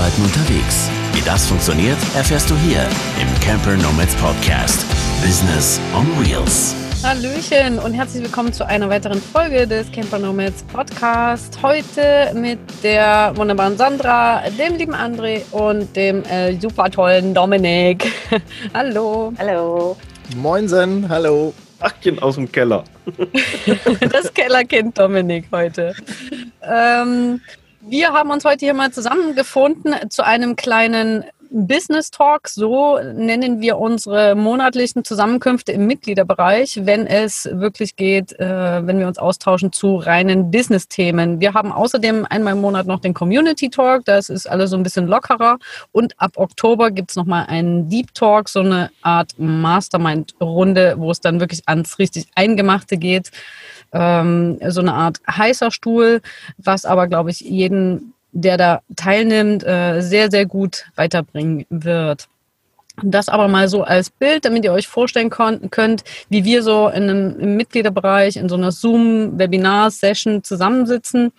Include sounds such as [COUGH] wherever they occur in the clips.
Arbeiten unterwegs. Wie das funktioniert, erfährst du hier im Camper Nomads Podcast. Business on Wheels. Hallöchen und herzlich willkommen zu einer weiteren Folge des Camper Nomads Podcast. Heute mit der wunderbaren Sandra, dem lieben André und dem äh, super tollen Dominik. [LAUGHS] Hallo. Hallo. Moinsen, hallo. Achchen aus dem Keller. [LAUGHS] das Kellerkind Dominik heute. Ähm, wir haben uns heute hier mal zusammengefunden zu einem kleinen Business Talk, so nennen wir unsere monatlichen Zusammenkünfte im Mitgliederbereich, wenn es wirklich geht, äh, wenn wir uns austauschen zu reinen Business-Themen. Wir haben außerdem einmal im Monat noch den Community Talk, das ist alles so ein bisschen lockerer. Und ab Oktober gibt es nochmal einen Deep Talk, so eine Art Mastermind-Runde, wo es dann wirklich ans richtig Eingemachte geht. Ähm, so eine Art heißer Stuhl, was aber, glaube ich, jeden der da teilnimmt, äh, sehr, sehr gut weiterbringen wird. Das aber mal so als Bild, damit ihr euch vorstellen könnt, wie wir so in einem, im Mitgliederbereich in so einer Zoom-Webinar-Session zusammensitzen.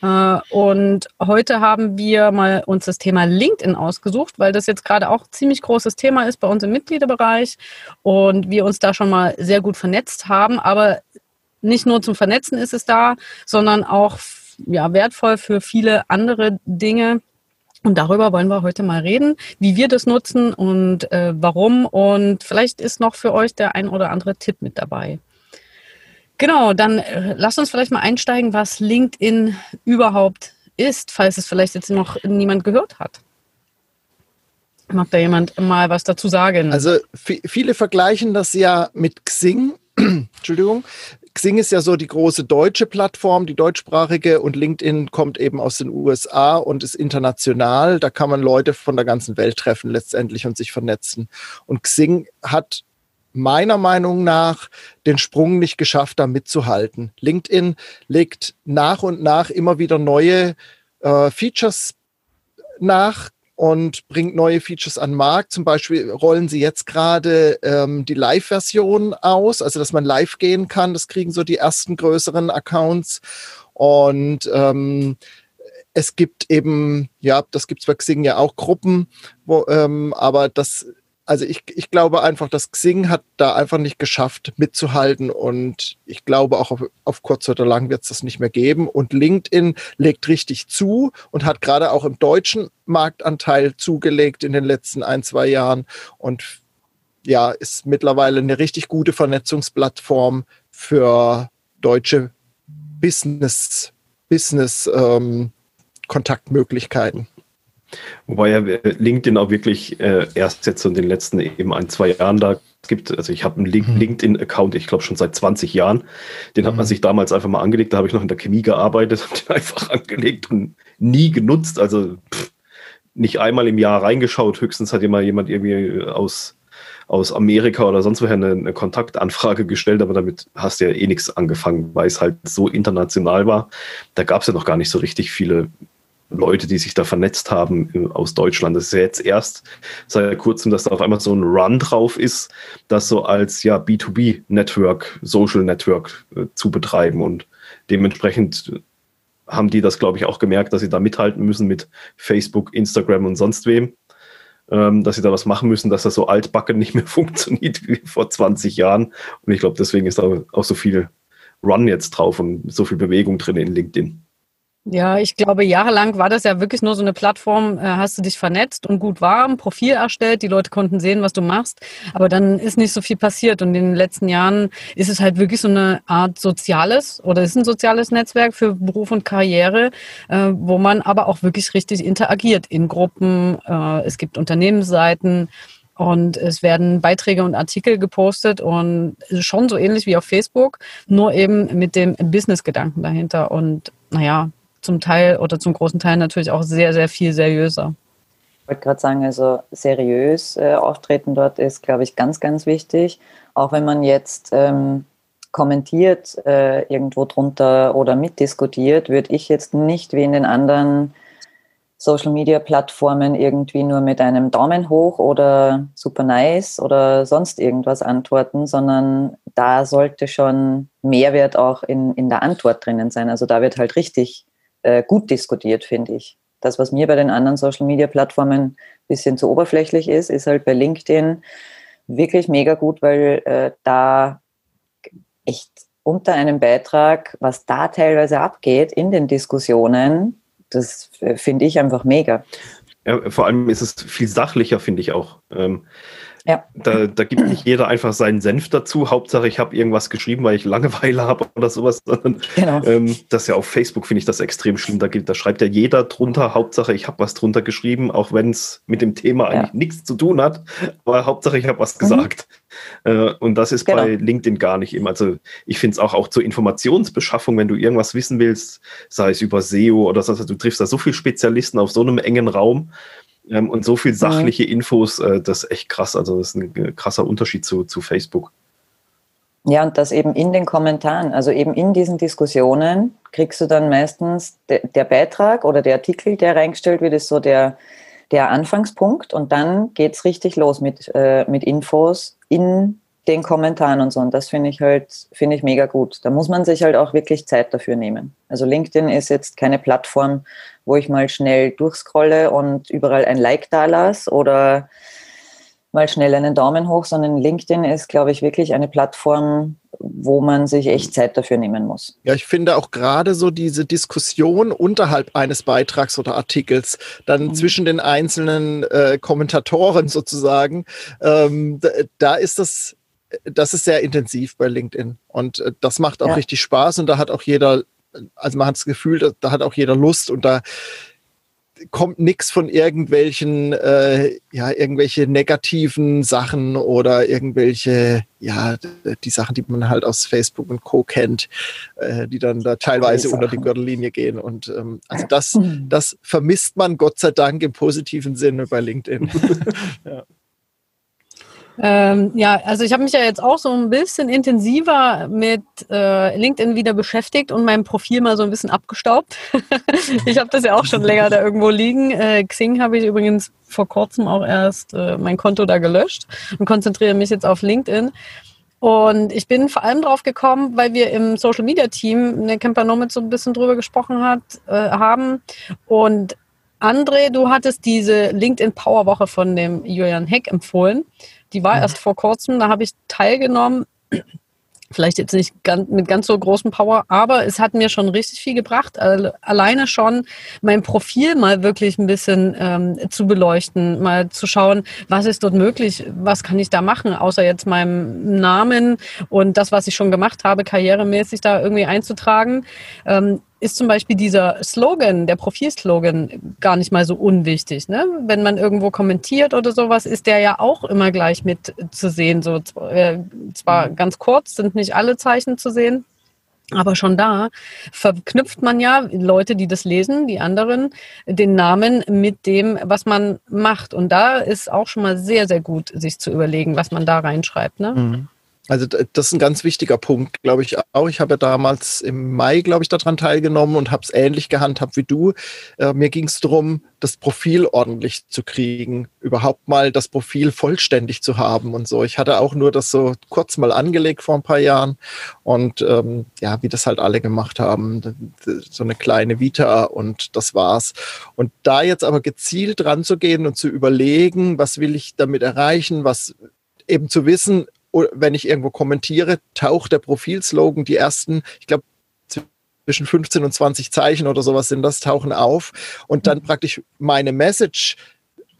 Äh, und heute haben wir mal uns das Thema LinkedIn ausgesucht, weil das jetzt gerade auch ziemlich großes Thema ist bei uns im Mitgliederbereich und wir uns da schon mal sehr gut vernetzt haben. Aber nicht nur zum Vernetzen ist es da, sondern auch ja, wertvoll für viele andere Dinge. Und darüber wollen wir heute mal reden, wie wir das nutzen und äh, warum. Und vielleicht ist noch für euch der ein oder andere Tipp mit dabei. Genau, dann äh, lasst uns vielleicht mal einsteigen, was LinkedIn überhaupt ist, falls es vielleicht jetzt noch niemand gehört hat. Mag da jemand mal was dazu sagen? Also viele vergleichen das ja mit Xing. [CLEARS THROAT] Entschuldigung, Xing ist ja so die große deutsche Plattform, die deutschsprachige und LinkedIn kommt eben aus den USA und ist international. Da kann man Leute von der ganzen Welt treffen letztendlich und sich vernetzen. Und Xing hat meiner Meinung nach den Sprung nicht geschafft, da mitzuhalten. LinkedIn legt nach und nach immer wieder neue äh, Features nach, und bringt neue Features an den Markt. Zum Beispiel rollen sie jetzt gerade ähm, die Live-Version aus, also dass man live gehen kann. Das kriegen so die ersten größeren Accounts. Und ähm, es gibt eben, ja, das gibt es bei Xing ja auch Gruppen, wo, ähm, aber das also ich, ich glaube einfach, dass Xing hat da einfach nicht geschafft mitzuhalten und ich glaube auch auf, auf kurz oder lang wird es das nicht mehr geben und LinkedIn legt richtig zu und hat gerade auch im deutschen Marktanteil zugelegt in den letzten ein, zwei Jahren und ja, ist mittlerweile eine richtig gute Vernetzungsplattform für deutsche Business, Business ähm, Kontaktmöglichkeiten. Wobei ja äh, LinkedIn auch wirklich äh, erst jetzt in den letzten eben ein, zwei Jahren da gibt. Also ich habe einen mhm. LinkedIn-Account, ich glaube schon seit 20 Jahren. Den hat man mhm. sich damals einfach mal angelegt. Da habe ich noch in der Chemie gearbeitet, [LAUGHS] habe den einfach angelegt und nie genutzt. Also pff, nicht einmal im Jahr reingeschaut. Höchstens hat immer jemand irgendwie aus, aus Amerika oder sonst woher eine, eine Kontaktanfrage gestellt, aber damit hast du ja eh nichts angefangen, weil es halt so international war. Da gab es ja noch gar nicht so richtig viele Leute, die sich da vernetzt haben aus Deutschland. Das ist ja jetzt erst seit kurzem, dass da auf einmal so ein Run drauf ist, das so als ja B2B-Network, Social Network äh, zu betreiben. Und dementsprechend haben die das, glaube ich, auch gemerkt, dass sie da mithalten müssen mit Facebook, Instagram und sonst wem. Ähm, dass sie da was machen müssen, dass das so altbacken nicht mehr [LAUGHS] funktioniert wie vor 20 Jahren. Und ich glaube, deswegen ist da auch so viel Run jetzt drauf und so viel Bewegung drin in LinkedIn. Ja, ich glaube, jahrelang war das ja wirklich nur so eine Plattform, äh, hast du dich vernetzt und gut warm, Profil erstellt, die Leute konnten sehen, was du machst, aber dann ist nicht so viel passiert und in den letzten Jahren ist es halt wirklich so eine Art soziales oder ist ein soziales Netzwerk für Beruf und Karriere, äh, wo man aber auch wirklich richtig interagiert in Gruppen, äh, es gibt Unternehmensseiten, und es werden Beiträge und Artikel gepostet und schon so ähnlich wie auf Facebook, nur eben mit dem Business-Gedanken dahinter. Und naja, zum Teil oder zum großen Teil natürlich auch sehr, sehr viel seriöser. Ich wollte gerade sagen, also seriös äh, auftreten dort ist, glaube ich, ganz, ganz wichtig. Auch wenn man jetzt ähm, kommentiert äh, irgendwo drunter oder mitdiskutiert, würde ich jetzt nicht wie in den anderen Social-Media-Plattformen irgendwie nur mit einem Daumen hoch oder super nice oder sonst irgendwas antworten, sondern da sollte schon Mehrwert auch in, in der Antwort drinnen sein. Also da wird halt richtig äh, gut diskutiert, finde ich. das, was mir bei den anderen Social-Media-Plattformen ein bisschen zu oberflächlich ist, ist halt bei LinkedIn wirklich mega gut, weil äh, da echt unter einem Beitrag, was da teilweise abgeht in den Diskussionen, das äh, finde ich einfach mega. Ja, vor allem ist es viel sachlicher, finde ich auch. Ähm, ja. Da, da gibt nicht jeder einfach seinen Senf dazu. Hauptsache, ich habe irgendwas geschrieben, weil ich Langeweile habe oder sowas. Genau. Ähm, das ist ja auf Facebook, finde ich das extrem schlimm. Da, da schreibt ja jeder drunter, Hauptsache, ich habe was drunter geschrieben, auch wenn es mit dem Thema eigentlich ja. nichts zu tun hat. Aber Hauptsache, ich habe was mhm. gesagt. Äh, und das ist genau. bei LinkedIn gar nicht immer. Also ich finde es auch, auch zur Informationsbeschaffung, wenn du irgendwas wissen willst, sei es über SEO oder so, also du triffst da so viele Spezialisten auf so einem engen Raum. Ähm, und so viel sachliche Infos, äh, das ist echt krass. Also das ist ein krasser Unterschied zu, zu Facebook. Ja, und das eben in den Kommentaren, also eben in diesen Diskussionen kriegst du dann meistens de, der Beitrag oder der Artikel, der reingestellt wird, ist so der, der Anfangspunkt und dann geht es richtig los mit, äh, mit Infos in den Kommentaren und so. Und das finde ich halt, finde ich mega gut. Da muss man sich halt auch wirklich Zeit dafür nehmen. Also LinkedIn ist jetzt keine Plattform, wo ich mal schnell durchscrolle und überall ein Like da lasse oder mal schnell einen Daumen hoch, sondern LinkedIn ist, glaube ich, wirklich eine Plattform, wo man sich echt Zeit dafür nehmen muss. Ja, ich finde auch gerade so diese Diskussion unterhalb eines Beitrags oder Artikels, dann mhm. zwischen den einzelnen äh, Kommentatoren sozusagen, ähm, da, da ist das das ist sehr intensiv bei LinkedIn und äh, das macht auch ja. richtig Spaß und da hat auch jeder, also man hat das Gefühl, da, da hat auch jeder Lust und da kommt nichts von irgendwelchen, äh, ja, irgendwelche negativen Sachen oder irgendwelche, ja, die Sachen, die man halt aus Facebook und Co. kennt, äh, die dann da teilweise unter die Gürtellinie gehen. Und ähm, also das, das vermisst man Gott sei Dank im positiven Sinne bei LinkedIn. [LAUGHS] [LAUGHS] ja. Ähm, ja, also ich habe mich ja jetzt auch so ein bisschen intensiver mit äh, LinkedIn wieder beschäftigt und mein Profil mal so ein bisschen abgestaubt. [LAUGHS] ich habe das ja auch schon länger da irgendwo liegen. Äh, Xing habe ich übrigens vor kurzem auch erst äh, mein Konto da gelöscht und konzentriere mich jetzt auf LinkedIn. Und ich bin vor allem drauf gekommen, weil wir im Social Media Team eine Camper Nomad so ein bisschen drüber gesprochen hat, äh, haben. Und André, du hattest diese LinkedIn Power Woche von dem Julian Heck empfohlen. Die war mhm. erst vor kurzem, da habe ich teilgenommen. Vielleicht jetzt nicht mit ganz so großem Power, aber es hat mir schon richtig viel gebracht. Alleine schon mein Profil mal wirklich ein bisschen ähm, zu beleuchten, mal zu schauen, was ist dort möglich, was kann ich da machen, außer jetzt meinem Namen und das, was ich schon gemacht habe, karrieremäßig da irgendwie einzutragen. Ähm, ist zum Beispiel dieser Slogan, der Profilslogan, gar nicht mal so unwichtig. Ne? Wenn man irgendwo kommentiert oder sowas, ist der ja auch immer gleich mit zu sehen. So, äh, zwar mhm. ganz kurz, sind nicht alle Zeichen zu sehen, aber schon da verknüpft man ja Leute, die das lesen, die anderen, den Namen mit dem, was man macht. Und da ist auch schon mal sehr, sehr gut, sich zu überlegen, was man da reinschreibt. Ne? Mhm. Also das ist ein ganz wichtiger Punkt, glaube ich auch. Ich habe ja damals im Mai, glaube ich, daran teilgenommen und habe es ähnlich gehandhabt wie du. Äh, mir ging es darum, das Profil ordentlich zu kriegen, überhaupt mal das Profil vollständig zu haben und so. Ich hatte auch nur das so kurz mal angelegt vor ein paar Jahren und ähm, ja, wie das halt alle gemacht haben, so eine kleine Vita und das war's. Und da jetzt aber gezielt ranzugehen und zu überlegen, was will ich damit erreichen, was eben zu wissen, wenn ich irgendwo kommentiere, taucht der Profilslogan, die ersten, ich glaube, zwischen 15 und 20 Zeichen oder sowas sind das, tauchen auf und dann mhm. praktisch meine Message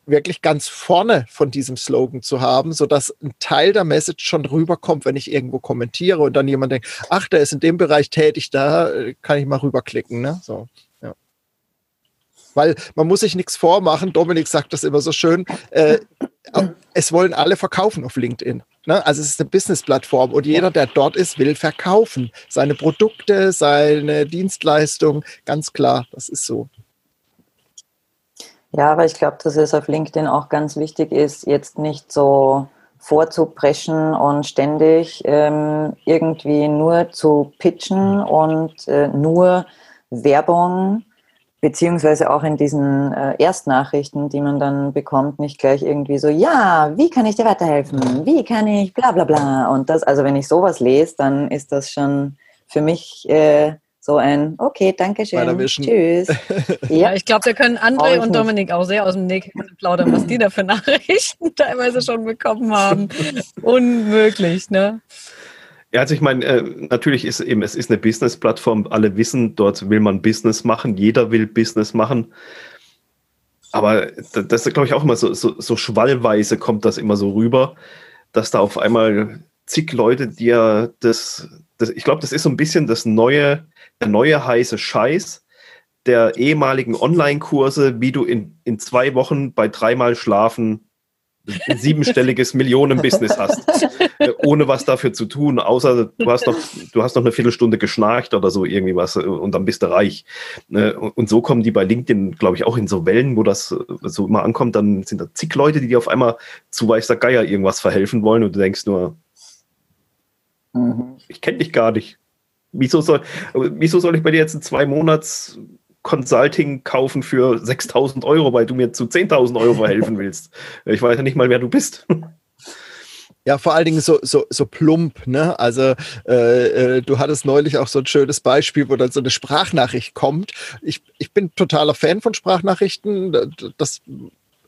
wirklich ganz vorne von diesem Slogan zu haben, sodass ein Teil der Message schon rüberkommt, wenn ich irgendwo kommentiere und dann jemand denkt, ach, der ist in dem Bereich tätig, da äh, kann ich mal rüberklicken. Ne? So, ja. Weil man muss sich nichts vormachen, Dominik sagt das immer so schön, äh, es wollen alle verkaufen auf LinkedIn. Ne? Also es ist eine Business-Plattform und jeder, der dort ist, will verkaufen. Seine Produkte, seine Dienstleistung, ganz klar, das ist so. Ja, aber ich glaube, dass es auf LinkedIn auch ganz wichtig ist, jetzt nicht so vorzupreschen und ständig ähm, irgendwie nur zu pitchen und äh, nur Werbung beziehungsweise auch in diesen äh, Erstnachrichten, die man dann bekommt, nicht gleich irgendwie so, ja, wie kann ich dir weiterhelfen? Wie kann ich bla bla bla? Und das, also wenn ich sowas lese, dann ist das schon für mich äh, so ein, okay, danke schön, tschüss. [LAUGHS] Ja, ich glaube, wir können André und. Dominik auch sehr aus dem Nähkästchen plaudern, was die da für Nachrichten [LAUGHS] teilweise schon bekommen haben. [LAUGHS] Unmöglich, ne? Ja, also ich meine, äh, natürlich ist eben, es ist eine Business-Plattform. Alle wissen, dort will man Business machen. Jeder will Business machen. Aber da- das ist, glaube ich, auch immer so, so, so schwallweise kommt das immer so rüber, dass da auf einmal zig Leute dir das, das ich glaube, das ist so ein bisschen das neue, der neue heiße Scheiß der ehemaligen Online-Kurse, wie du in, in zwei Wochen bei dreimal Schlafen siebenstelliges Millionen-Business hast, [LAUGHS] äh, ohne was dafür zu tun, außer du hast noch, du hast noch eine Viertelstunde geschnarcht oder so irgendwie was äh, und dann bist du reich. Und und so kommen die bei LinkedIn, glaube ich, auch in so Wellen, wo das äh, so immer ankommt, dann sind da zig Leute, die dir auf einmal zu weißer Geier irgendwas verhelfen wollen und du denkst nur, Mhm. ich kenne dich gar nicht. Wieso soll, wieso soll ich bei dir jetzt ein zwei Monats Consulting kaufen für 6000 Euro, weil du mir zu 10.000 Euro verhelfen willst? Ich weiß ja nicht mal, wer du bist. [LAUGHS] Ja, vor allen Dingen so, so, so plump, ne? Also äh, äh, du hattest neulich auch so ein schönes Beispiel, wo dann so eine Sprachnachricht kommt. Ich, ich bin totaler Fan von Sprachnachrichten. Das,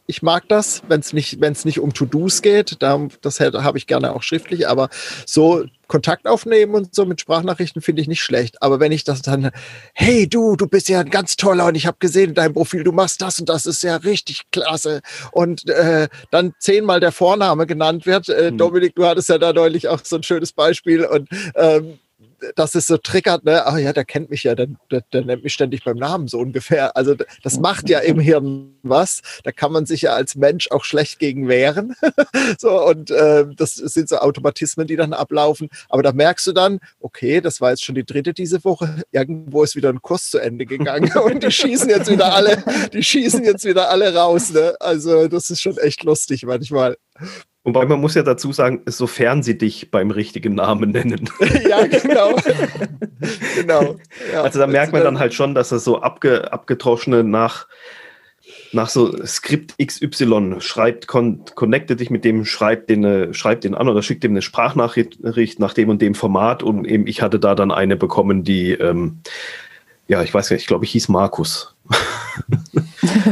ich mag das, wenn es nicht, wenn es nicht um To-Dos geht. Da, das habe ich gerne auch schriftlich, aber so Kontakt aufnehmen und so mit Sprachnachrichten finde ich nicht schlecht. Aber wenn ich das dann, hey du, du bist ja ein ganz toller und ich habe gesehen in deinem Profil, du machst das und das ist ja richtig klasse. Und äh, dann zehnmal der Vorname genannt wird. Äh, Hm. Dominik, du hattest ja da neulich auch so ein schönes Beispiel und ähm, dass es so triggert, ne, ach ja, der kennt mich ja, der, der, der nennt mich ständig beim Namen so ungefähr. Also das macht ja im Hirn was. Da kann man sich ja als Mensch auch schlecht gegen wehren. [LAUGHS] so, und äh, das sind so Automatismen, die dann ablaufen. Aber da merkst du dann, okay, das war jetzt schon die dritte diese Woche. Irgendwo ist wieder ein Kurs zu Ende gegangen [LAUGHS] und die schießen jetzt wieder alle, die schießen jetzt wieder alle raus. Ne? Also das ist schon echt lustig manchmal. Wobei man muss ja dazu sagen, sofern sie dich beim richtigen Namen nennen. [LAUGHS] ja, genau. genau. Ja. Also da merkt man dann halt schon, dass das so abge, abgetroschene nach, nach so Skript XY schreibt, con, connecte dich mit dem, schreibt den, äh, schreibt den an oder schickt dem eine Sprachnachricht nach dem und dem Format und eben ich hatte da dann eine bekommen, die, ähm, ja, ich weiß nicht, ich glaube, ich hieß Markus. [LAUGHS]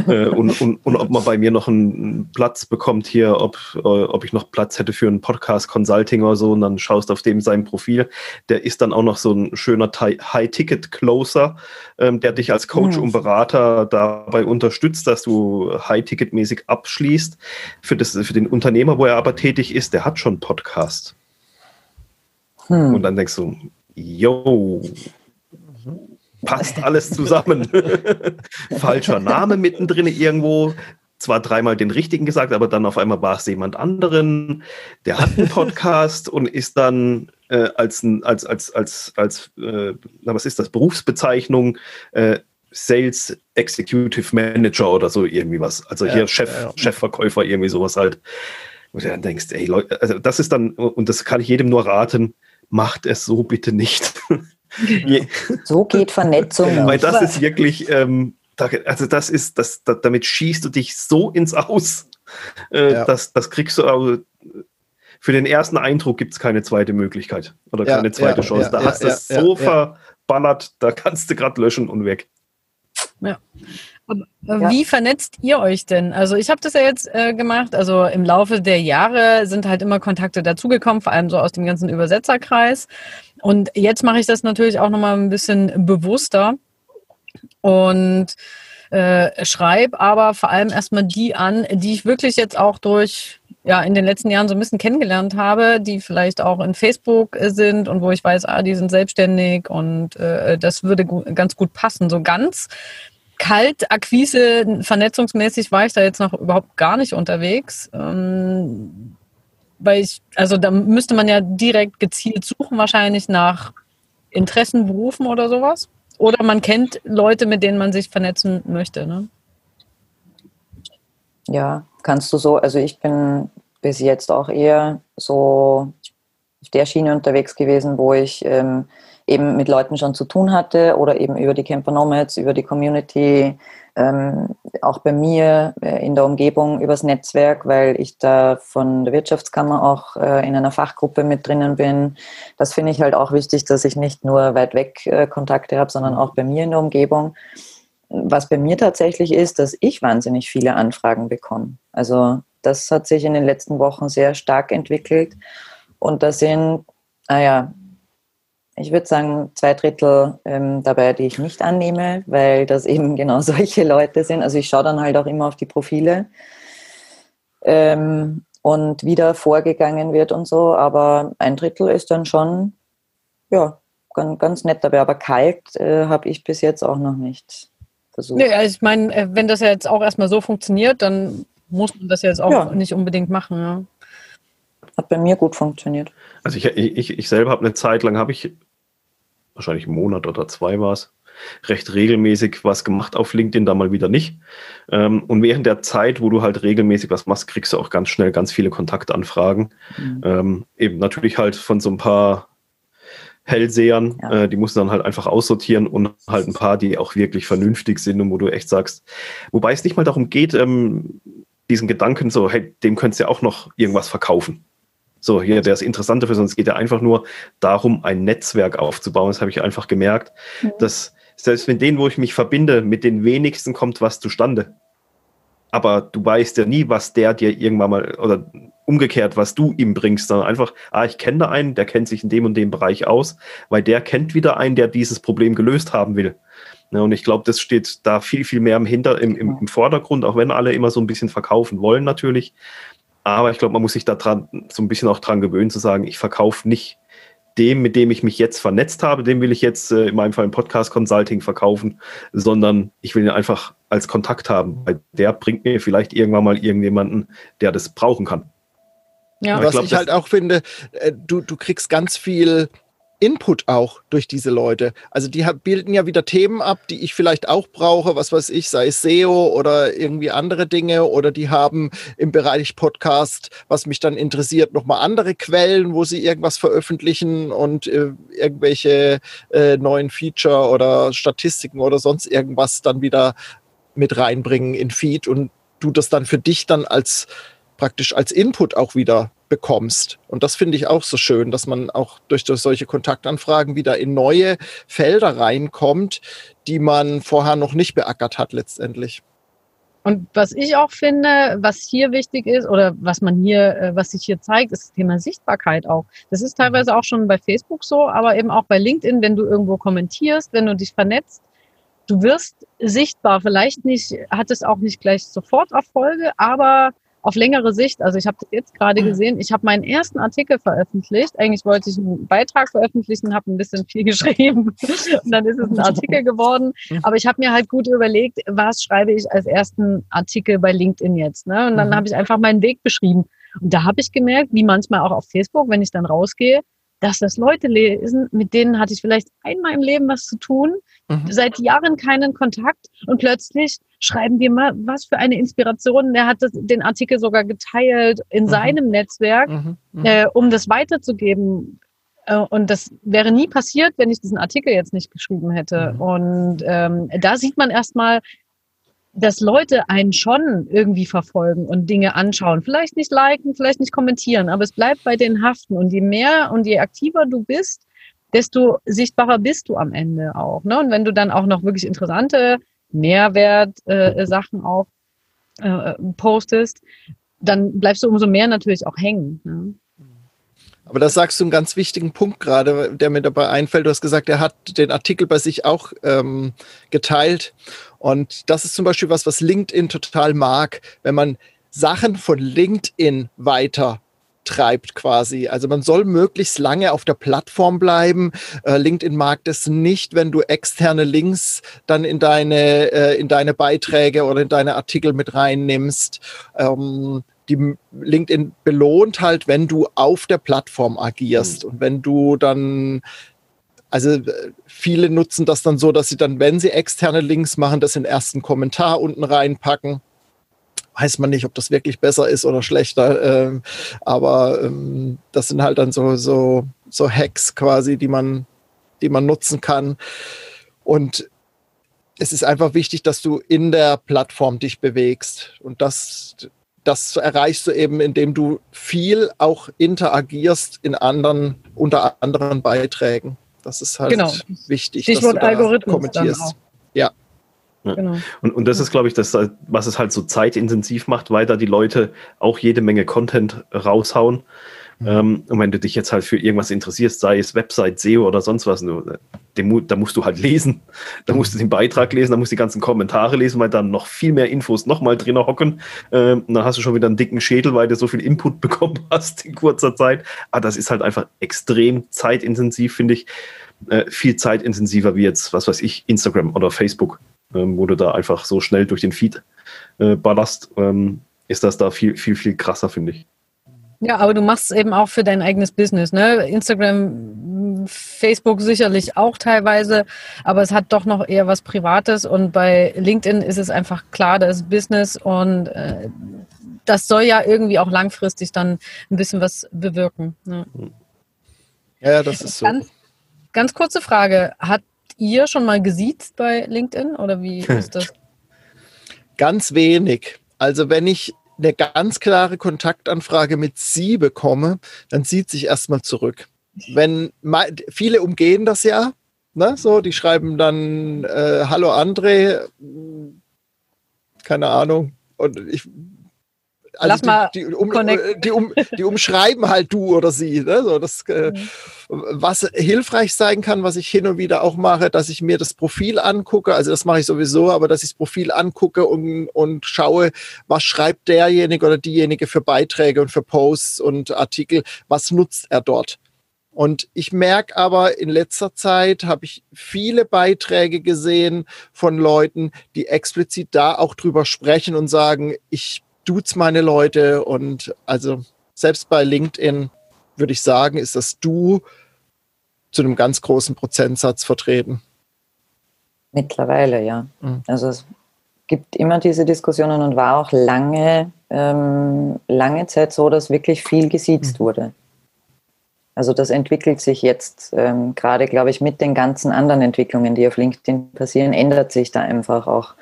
Äh, und, und, und ob man bei mir noch einen Platz bekommt hier, ob, äh, ob ich noch Platz hätte für einen Podcast Consulting oder so, und dann schaust auf dem sein Profil. Der ist dann auch noch so ein schöner Ti- High-Ticket-Closer, ähm, der dich als Coach Mhm. und Berater dabei unterstützt, dass du High-Ticket-mäßig abschließt. Für, das, für den Unternehmer, wo er aber tätig ist, der hat schon Podcast. Hm. Und dann denkst du, yo, passt alles zusammen. [LAUGHS] Falscher Name mittendrin irgendwo. Zwar dreimal den richtigen gesagt, aber dann auf einmal war es jemand anderen. Der hat einen Podcast und ist dann äh, als, als, als, als, als äh, na, was ist das, Berufsbezeichnung, äh, Sales Executive Manager oder so irgendwie was. Also hier Ja, Chef, ja. Chefverkäufer, irgendwie sowas halt. Wo du dann denkst, ey Leute, also das ist dann, und das kann ich jedem nur raten, macht es so bitte nicht. [LAUGHS] Je, So geht Vernetzung weil das ist wirklich, ähm, da, also das ist, das, da, damit schießt du dich so ins Aus. Äh, Ja. das, das kriegst du aber, für den ersten Eindruck gibt es keine zweite Möglichkeit oder Ja, keine zweite ja, Chance. ja, da ja, hast du ja, es so ja, verballert, da kannst du gerade löschen und weg. Aber, äh, Ja. Wie vernetzt ihr euch denn? Also ich habe das ja jetzt äh, gemacht. Also im Laufe der Jahre sind halt immer Kontakte dazugekommen, vor allem so aus dem ganzen Übersetzerkreis. Und jetzt mache ich das natürlich auch nochmal ein bisschen bewusster und äh, schreibe aber vor allem erstmal die an, die ich wirklich jetzt auch durch ja in den letzten Jahren so ein bisschen kennengelernt habe, die vielleicht auch in Facebook äh, sind und wo ich weiß, ah, die sind selbstständig und äh, das würde gu ganz gut passen. So ganz kalt, Akquise, vernetzungsmäßig war ich da jetzt noch überhaupt gar nicht unterwegs. Ähm, weil ich, also da müsste man ja direkt gezielt suchen, wahrscheinlich nach Interessen, Berufen oder sowas. Oder man kennt Leute, mit denen man sich vernetzen möchte. Ne? Ja, kannst du so, also ich bin bis jetzt auch eher so auf der Schiene unterwegs gewesen, wo ich ähm, eben mit Leuten schon zu tun hatte oder eben über die Camper Nomads, über die Community, ähm, auch bei mir äh, in der Umgebung übers Netzwerk, weil ich da von der Wirtschaftskammer auch äh, in einer Fachgruppe mit drinnen bin. Das finde ich halt auch wichtig, dass ich nicht nur weit weg äh, Kontakte habe, sondern auch bei mir in der Umgebung. Was bei mir tatsächlich ist, dass ich wahnsinnig viele Anfragen bekomme. Also das hat sich in den letzten Wochen sehr stark entwickelt. Und da sind, naja, ich würde sagen, zwei Drittel ähm, dabei, die ich nicht annehme, weil das [LAUGHS] eben genau solche Leute sind. Also ich schaue dann halt auch immer auf die Profile ähm, und wie da vorgegangen wird und so. Aber ein Drittel ist dann schon, ja, ganz, ganz nett dabei. Aber kalt äh, habe ich bis jetzt auch noch nicht versucht. Nee, also ich meine, äh, wenn das ja jetzt auch erstmal so funktioniert, dann muss man das jetzt auch ja. nicht unbedingt machen. Ja. Hat bei mir gut funktioniert. Also ich, ich, ich selber habe eine Zeit lang, habe ich wahrscheinlich einen Monat oder zwei war es, recht regelmäßig was gemacht auf LinkedIn, da mal wieder nicht. Ähm, und während der Zeit, wo du halt regelmäßig was machst, kriegst du auch ganz schnell ganz viele Kontaktanfragen. Mhm. Ähm, eben natürlich halt von so ein paar Hellsehern, ja. äh, die musst du dann halt einfach aussortieren und halt ein paar, die auch wirklich vernünftig sind und wo du echt sagst, wobei es nicht mal darum geht, ähm, diesen Gedanken so, hey, dem könntest du ja auch noch irgendwas verkaufen. So, hier, der ist interessanter für uns. Es geht ja einfach nur darum, ein Netzwerk aufzubauen. Das habe ich einfach gemerkt, mhm. dass selbst mit denen, wo ich mich verbinde, mit den wenigsten kommt was zustande. Aber du weißt ja nie, was der dir irgendwann mal oder umgekehrt, was du ihm bringst, sondern einfach, ah, ich kenne da einen, der kennt sich in dem und dem Bereich aus, weil der kennt wieder einen, der dieses Problem gelöst haben will. Ja, und ich glaube, das steht da viel, viel mehr im, Hinter-, im, im, im Vordergrund, auch wenn alle immer so ein bisschen verkaufen wollen natürlich. Aber ich glaube, man muss sich da dran, so ein bisschen auch dran gewöhnen, zu sagen, ich verkaufe nicht dem, mit dem ich mich jetzt vernetzt habe, dem will ich jetzt äh, in meinem Fall im Podcast Consulting verkaufen, sondern ich will ihn einfach als Kontakt haben, weil der bringt mir vielleicht irgendwann mal irgendjemanden, der das brauchen kann. Ja, was ich, glaub, ich halt auch finde, äh, du, du kriegst ganz viel Input auch durch diese Leute. Also die bilden ja wieder Themen ab, die ich vielleicht auch brauche, was weiß ich, sei es SEO oder irgendwie andere Dinge oder die haben im Bereich Podcast, was mich dann interessiert, nochmal andere Quellen, wo sie irgendwas veröffentlichen und äh, irgendwelche äh, neuen Feature oder Statistiken oder sonst irgendwas dann wieder mit reinbringen in Feed und du das dann für dich dann als praktisch als Input auch wieder bekommst. Und das finde ich auch so schön, dass man auch durch, durch solche Kontaktanfragen wieder in neue Felder reinkommt, die man vorher noch nicht beackert hat letztendlich. Und was ich auch finde, was hier wichtig ist oder was man hier, äh, was sich hier zeigt, ist das Thema Sichtbarkeit auch. Das ist teilweise auch schon bei Facebook so, aber eben auch bei LinkedIn, wenn du irgendwo kommentierst, wenn du dich vernetzt, du wirst sichtbar. Vielleicht nicht, hat es auch nicht gleich sofort Erfolge, aber auf längere Sicht, also ich habe das jetzt gerade mhm. gesehen, ich habe meinen ersten Artikel veröffentlicht. Eigentlich wollte ich einen Beitrag veröffentlichen, habe ein bisschen viel [LAUGHS] geschrieben und dann ist es ein Artikel [LAUGHS] geworden. Aber ich habe mir halt gut überlegt, was schreibe ich als ersten Artikel bei LinkedIn jetzt. Ne? Und dann mhm. habe ich einfach meinen Weg beschrieben. Und da habe ich gemerkt, wie manchmal auch auf Facebook, wenn ich dann rausgehe, dass das Leute lesen, mit denen hatte ich vielleicht einmal im Leben was zu tun, mhm. seit Jahren keinen Kontakt und plötzlich schreiben wir mal, was für eine Inspiration. Der hat das, den Artikel sogar geteilt in mhm. seinem Netzwerk, mhm. mhm. Äh, um das weiterzugeben. Äh, und das wäre nie passiert, wenn ich diesen Artikel jetzt nicht geschrieben hätte. Mhm. Und ähm, da sieht man erstmal, dass Leute einen schon irgendwie verfolgen und Dinge anschauen. Vielleicht nicht liken, vielleicht nicht kommentieren, aber es bleibt bei den Haften. Und je mehr und je aktiver du bist, desto sichtbarer bist du am Ende auch. Ne? Und wenn du dann auch noch wirklich interessante Mehrwert-Sachen äh, auch äh, postest, dann bleibst du umso mehr natürlich auch hängen. Ne? Aber da sagst du einen ganz wichtigen Punkt gerade, der mir dabei einfällt. Du hast gesagt, er hat den Artikel bei sich auch ähm, geteilt. Und das ist zum Beispiel was, was LinkedIn total mag, wenn man Sachen von LinkedIn weiter treibt quasi. Also man soll möglichst lange auf der Plattform bleiben. Äh, LinkedIn mag das nicht, wenn du externe Links dann in deine, äh, in deine Beiträge oder in deine Artikel mit reinnimmst. Ähm, die LinkedIn belohnt halt, wenn du auf der Plattform agierst mhm. und wenn du dann also äh, viele nutzen das dann so, dass sie dann, wenn sie externe Links machen, das in den ersten Kommentar unten reinpacken. Weiß man nicht, ob das wirklich besser ist oder schlechter. Ähm, aber ähm, das sind halt dann so, so, so Hacks quasi, die man die man nutzen kann. Und es ist einfach wichtig, dass du in der Plattform dich bewegst. Und das, das erreichst du eben, indem du viel auch interagierst in anderen, unter anderen Beiträgen. Das ist halt genau. wichtig, Stichwort dass du Algorithmus kommentierst. Ja. Ja. Genau. Und, und das ist, glaube ich, das, was es halt so zeitintensiv macht, weil da die Leute auch jede Menge Content raushauen. Mhm. Ähm, und wenn du dich jetzt halt für irgendwas interessierst, sei es Website, SEO oder sonst was, du, den, da musst du halt lesen. Da musst du den Beitrag lesen, da musst du die ganzen Kommentare lesen, weil dann noch viel mehr Infos nochmal drin hocken. Ähm, dann hast du schon wieder einen dicken Schädel, weil du so viel Input [LAUGHS] bekommen hast in kurzer Zeit. Aber das ist halt einfach extrem zeitintensiv, finde ich. Äh, viel zeitintensiver wie jetzt, was weiß ich, Instagram oder Facebook ähm, wo du da einfach so schnell durch den Feed äh, ballerst, ähm, ist das da viel, viel, viel krasser, finde ich. Ja, aber du machst es eben auch für dein eigenes Business, ne? Instagram, Facebook sicherlich auch teilweise, aber es hat doch noch eher was Privates und bei LinkedIn ist es einfach klar, das ist Business und äh, das soll ja irgendwie auch langfristig dann ein bisschen was bewirken. Ne? Ja, das ist so. Ganz, ganz kurze Frage. Hat ihr schon mal gesiezt bei LinkedIn oder wie [LAUGHS] ist das? Ganz wenig. Also wenn ich eine ganz klare Kontaktanfrage mit Sie bekomme, dann zieht sich erstmal zurück. Wenn viele umgehen das ja, ne? so die schreiben dann äh, Hallo André, keine Ahnung, und ich also die, die, um, die, um, die, umschreiben halt du oder sie. Ne? So, das, äh, mhm. Was hilfreich sein kann, was ich hin und wieder auch mache, dass ich mir das Profil angucke, also das mache ich sowieso, aber dass ich das Profil angucke und, und schaue, was schreibt derjenige oder diejenige für Beiträge und für Posts und Artikel, was nutzt er dort. Und ich merke aber, in letzter Zeit habe ich viele Beiträge gesehen von Leuten, die explizit da auch drüber sprechen und sagen, ich duzt meine Leute und also selbst bei LinkedIn würde ich sagen, ist das Du zu einem ganz großen Prozentsatz vertreten. Mittlerweile, ja. Mhm. Also es gibt immer diese Diskussionen und war auch lange, ähm, lange Zeit so, dass wirklich viel gesiezt mhm. wurde. Also das entwickelt sich jetzt ähm, gerade, glaube ich, mit den ganzen anderen Entwicklungen, die auf LinkedIn passieren, ändert sich da einfach auch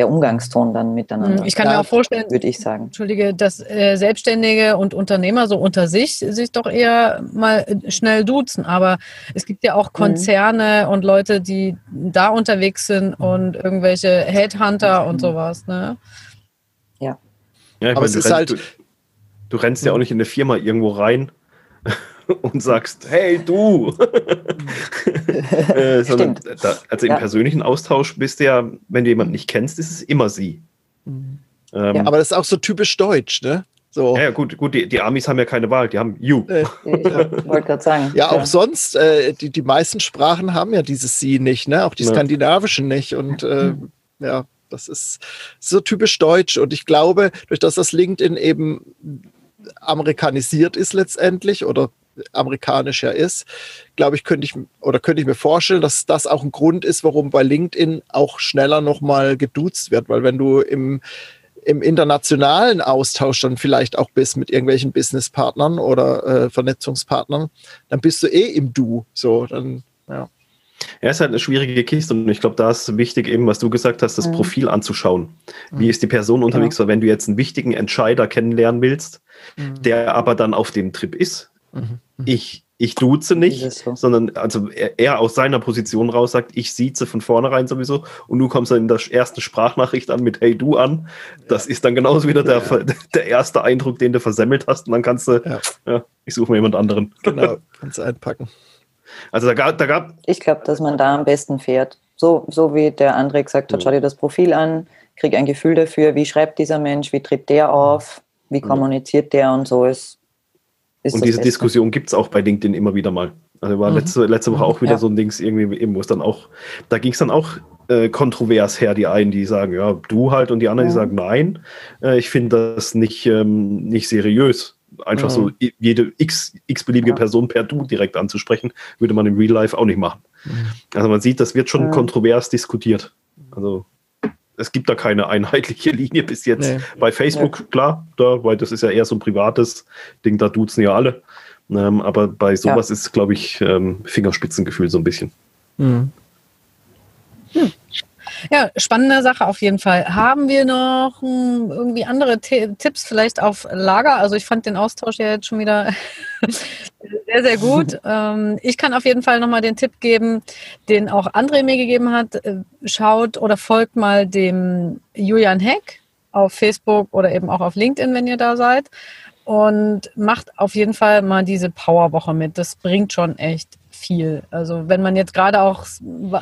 der Umgangston dann miteinander. Ich kann mir auch vorstellen, würde ich sagen. Entschuldige, dass äh, Selbstständige und Unternehmer so unter sich sich doch eher mal schnell duzen. Aber es gibt ja auch mhm. Konzerne mhm. und Leute, die da unterwegs sind und irgendwelche Headhunter mhm. und sowas. Ne? Ja. ja aber meine, es ist rennst, halt. Du, du rennst ja auch nicht in eine Firma irgendwo rein und sagst, hey du. [LAUGHS] äh, sondern da, also im ja. persönlichen Austausch bist du ja, wenn du jemanden nicht kennst, ist es immer sie. Mhm. Ähm, ja, aber das ist auch so typisch deutsch, ne? So. Ja, gut, gut die, die Amis haben ja keine Wahl, die haben you. Äh, [LAUGHS] ich wollte gerade sagen. Ja, auch ja. sonst, äh, die, die meisten Sprachen haben ja dieses Sie nicht, ne? Auch die ja. skandinavischen nicht. Und äh, ja, das ist so typisch deutsch. Und ich glaube, durch das das LinkedIn eben amerikanisiert ist letztendlich oder amerikanisch ja ist, glaube ich, könnte ich oder könnte ich mir vorstellen, dass das auch ein Grund ist, warum bei LinkedIn auch schneller nochmal geduzt wird, weil wenn du im im internationalen Austausch dann vielleicht auch bist mit irgendwelchen Businesspartnern oder äh, Vernetzungspartnern, dann bist du eh im Du. So, dann, ja. Ja, ist halt eine schwierige Kiste und ich glaube, da ist wichtig eben, was du gesagt hast, das mhm. Profil anzuschauen. Wie mhm. ist die Person unterwegs? Ja. Weil wenn du jetzt einen wichtigen Entscheider kennenlernen willst, mhm. der aber dann auf dem Trip ist, Mhm. Ich, ich duze nicht, so. sondern also er, er, aus seiner Position raus sagt, ich sieze von vornherein sowieso und du kommst dann in der ersten Sprachnachricht an mit Hey du an. Das ja. ist dann genauso wieder der, ja. der erste Eindruck, den du versemmelt hast und dann kannst du, ja, ja ich suche mir jemand anderen. Genau, kannst du einpacken. Also da gab, da gab Ich glaube, dass man da am besten fährt. So, so wie der André gesagt hat, schau dir das Profil an, krieg ein Gefühl dafür, wie schreibt dieser Mensch, wie tritt der auf, wie kommuniziert der und so ist ist und diese Beste. Diskussion gibt es auch bei LinkedIn immer wieder mal. Also war mhm. letzte, letzte Woche auch wieder ja. so ein Dings irgendwie, eben, wo es dann auch, da ging es dann auch äh, kontrovers her, die einen, die sagen, ja, du halt, und die anderen, mhm. die sagen, nein, äh, ich finde das nicht, ähm, nicht seriös. Einfach mhm. so jede x, x-beliebige ja. Person per Du direkt anzusprechen, würde man im Real Life auch nicht machen. Mhm. Also man sieht, das wird schon kontrovers diskutiert. Also es gibt da keine einheitliche Linie bis jetzt. Nee. Bei Facebook, nee. klar, da, weil das ist ja eher so ein privates Ding, da duzen ja alle. Ähm, aber bei sowas ja. ist, glaube ich, ähm, Fingerspitzengefühl so ein bisschen. Mhm. Hm. Ja, spannende Sache auf jeden Fall. Haben wir noch hm, irgendwie andere T Tipps vielleicht auf Lager? Also ich fand den Austausch ja jetzt schon wieder [LAUGHS] sehr, sehr gut. [LAUGHS] Ähm, ich kann auf jeden Fall nochmal den Tipp geben, den auch André mir gegeben hat. Äh, schaut oder folgt mal dem Julian Heck auf Facebook oder eben auch auf LinkedIn, wenn ihr da seid. Und macht auf jeden Fall mal diese Powerwoche mit. Das bringt schon echt viel. Also wenn man jetzt gerade auch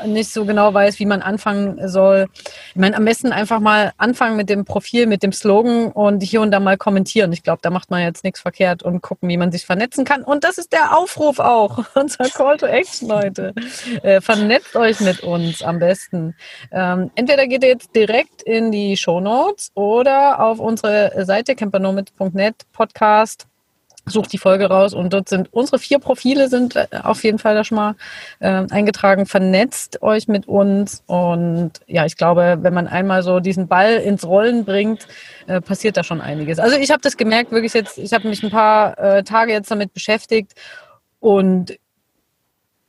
nicht so genau weiß, wie man anfangen soll, ich meine, am besten einfach mal anfangen mit dem Profil, mit dem Slogan und hier und da mal kommentieren. Ich glaube, da macht man jetzt nichts verkehrt und gucken, wie man sich vernetzen kann. Und das ist der Aufruf auch, [LAUGHS] unser Call to Action, Leute. Äh, vernetzt euch mit uns am besten. Ähm, entweder geht ihr jetzt direkt in die Show Notes oder auf unsere Seite campernomit.net Podcast sucht die Folge raus und dort sind unsere vier Profile sind äh, auf jeden Fall da schon mal äh, eingetragen. Vernetzt euch mit uns und ja, ich glaube, wenn man einmal so diesen Ball ins Rollen bringt, äh, passiert da schon einiges. Also ich habe das gemerkt, wirklich jetzt, ich habe mich ein paar äh, Tage jetzt damit beschäftigt und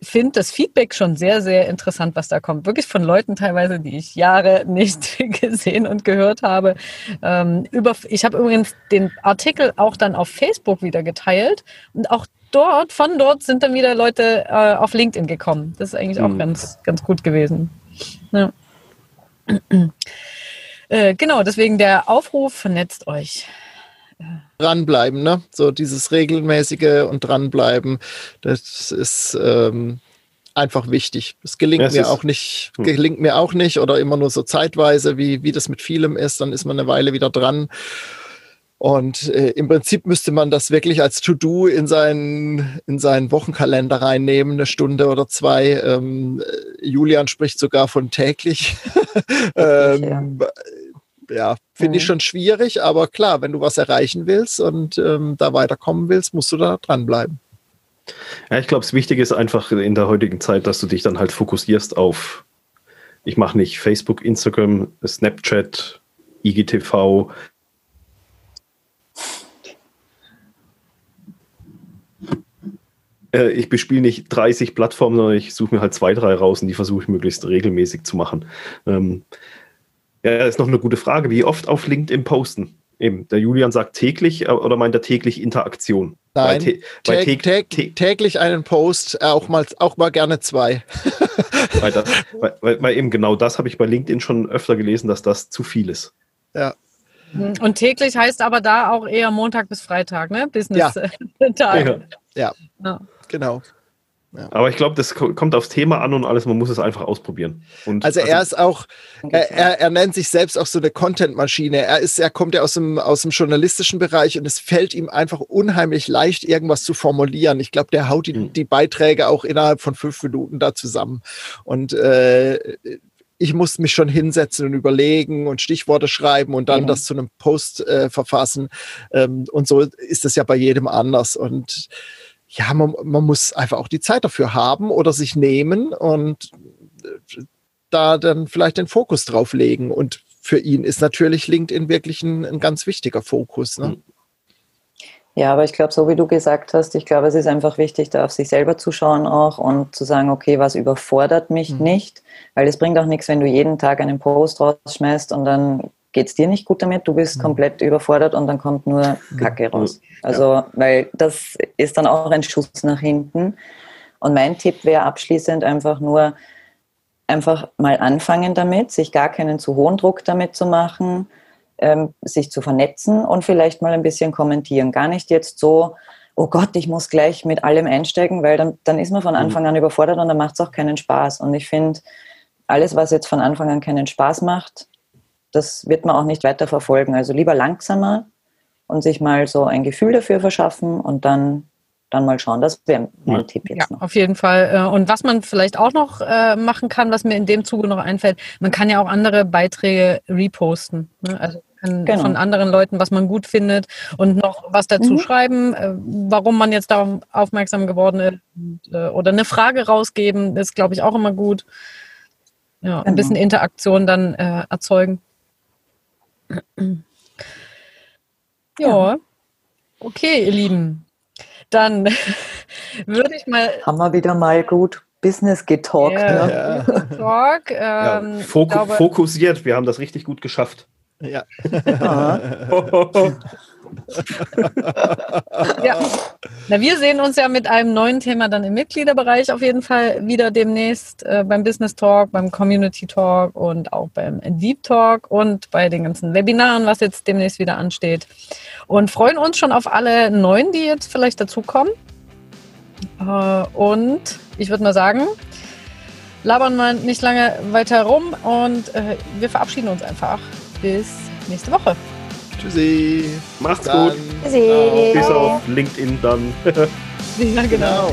finde das Feedback schon sehr, sehr interessant, was da kommt. Wirklich von Leuten teilweise, die ich Jahre [LAUGHS] nicht gesehen und gehört habe. Ähm, über, ich habe übrigens den Artikel auch dann auf Facebook wieder geteilt und auch dort, von dort sind dann wieder Leute äh, auf LinkedIn gekommen. Das ist eigentlich auch mhm. ganz, ganz gut gewesen. Ja. [CLEARS THROAT] äh, genau, deswegen der Aufruf, vernetzt euch dranbleiben, ne? So dieses regelmäßige und dranbleiben, das ist ähm, einfach wichtig. Das gelingt ja, mir auch nicht, hm. gelingt mir auch nicht oder immer nur so zeitweise, wie, wie das mit vielem ist, dann ist man eine Weile wieder dran. Und äh, im Prinzip müsste man das wirklich als To-Do in seinen, in seinen Wochenkalender reinnehmen, eine Stunde oder zwei. Ähm, Julian spricht sogar von täglich. [LAUGHS] ähm, ja, finde mhm. ich schon schwierig, aber klar, wenn du was erreichen willst und ähm, da weiterkommen willst, musst du da dranbleiben. Ja, ich glaube, das Wichtige ist einfach in der heutigen Zeit, dass du dich dann halt fokussierst auf, ich mache nicht Facebook, Instagram, Snapchat, IGTV. Äh, ich bespiele nicht 30 Plattformen, sondern ich suche mir halt zwei, drei raus und die versuche ich möglichst regelmäßig zu machen. Ähm, ja, das ist noch eine gute Frage. Wie oft auf LinkedIn posten? Eben, der Julian sagt täglich äh, oder meint er täglich Interaktion? Nein, bei bei täg täg täglich einen Post, äh, auch mal, auch mal gerne zwei. [LAUGHS] weil, das, weil, weil, eben genau das habe ich bei LinkedIn schon öfter gelesen, dass das zu viel ist. Ja. Und täglich heißt aber da auch eher Montag bis Freitag, ne? Business-Tag. Ja. [LAUGHS] ja. ja. ja. genau. Ja. Aber ich glaube, das kommt aufs Thema an und alles, man muss es einfach ausprobieren. Und also, also er ist auch, er, er, er, nennt sich selbst auch so eine Content-Maschine. Er ist, er kommt ja aus dem, aus dem journalistischen Bereich und es fällt ihm einfach unheimlich leicht, irgendwas zu formulieren. Ich glaube, der haut die, mhm. die Beiträge auch innerhalb von fünf Minuten da zusammen. Und äh, ich muss mich schon hinsetzen und überlegen und Stichworte schreiben und dann mhm. das zu einem Post äh, verfassen. Ähm, und so ist es ja bei jedem anders. Und ja, man, man muss einfach auch die Zeit dafür haben oder sich nehmen und äh, da dann vielleicht den Fokus drauf legen. Und für ihn ist natürlich LinkedIn wirklich ein, ein ganz wichtiger Fokus. Ne? Ja, aber ich glaube, so wie du gesagt hast, ich glaube, es ist einfach wichtig, da auf sich selber zu schauen auch und zu sagen, okay, was überfordert mich mhm. nicht? Weil es bringt auch nichts, wenn du jeden Tag einen Post rausschmeißt und dann geht es dir nicht gut damit, du bist mhm. komplett überfordert und dann kommt nur Kacke raus. Also, ja. weil das ist dann auch ein Schuss nach hinten. Und mein Tipp wäre abschließend einfach nur, einfach mal anfangen damit, sich gar keinen zu hohen Druck damit zu machen, ähm, sich zu vernetzen und vielleicht mal ein bisschen kommentieren. Gar nicht jetzt so, oh Gott, ich muss gleich mit allem einsteigen, weil dann, dann ist man von mhm. Anfang an überfordert und dann macht es auch keinen Spaß. Und ich finde, alles, was jetzt von Anfang an keinen Spaß macht, das wird man auch nicht weiter verfolgen. Also lieber langsamer und sich mal so ein Gefühl dafür verschaffen und dann dann mal schauen. Das wäre mein Tipp jetzt ja, noch. Auf jeden Fall. Äh, und was man vielleicht auch noch äh, machen kann, was mir in dem Zuge noch einfällt, man kann ja auch andere Beiträge reposten. Ne? Also genau. von anderen Leuten, was man gut findet und noch was dazu mhm. schreiben, äh, warum man jetzt darauf aufmerksam geworden ist oder eine Frage rausgeben, ist, glaube ich, auch immer gut. Ja, ein genau. bisschen Interaktion dann erzeugen. Ja. Okay, ihr Lieben. Dann [LAUGHS] würde ich mal. Haben wir wieder mal gut Business getalkt. Ja, Ne? Business Talk. Ja, Ähm, foku glaube- fokussiert, wir haben das richtig gut geschafft. Ja. [LAUGHS] [LAUGHS] Ja. Na, wir sehen uns ja mit einem neuen Thema dann im Mitgliederbereich auf jeden Fall wieder demnächst äh, beim Business Talk, beim Community Talk und auch beim Deep Talk und bei den ganzen Webinaren, was jetzt demnächst wieder ansteht. Und freuen uns schon auf alle neuen, die jetzt vielleicht dazukommen. Äh, und ich würde mal sagen, labern wir nicht lange weiter rum und äh, wir verabschieden uns einfach. Bis nächste Woche. Tschüssi. Macht's Dann. gut. Tschüssi. Bis auf LinkedIn dann. [LAUGHS] Ja, genau. Genau.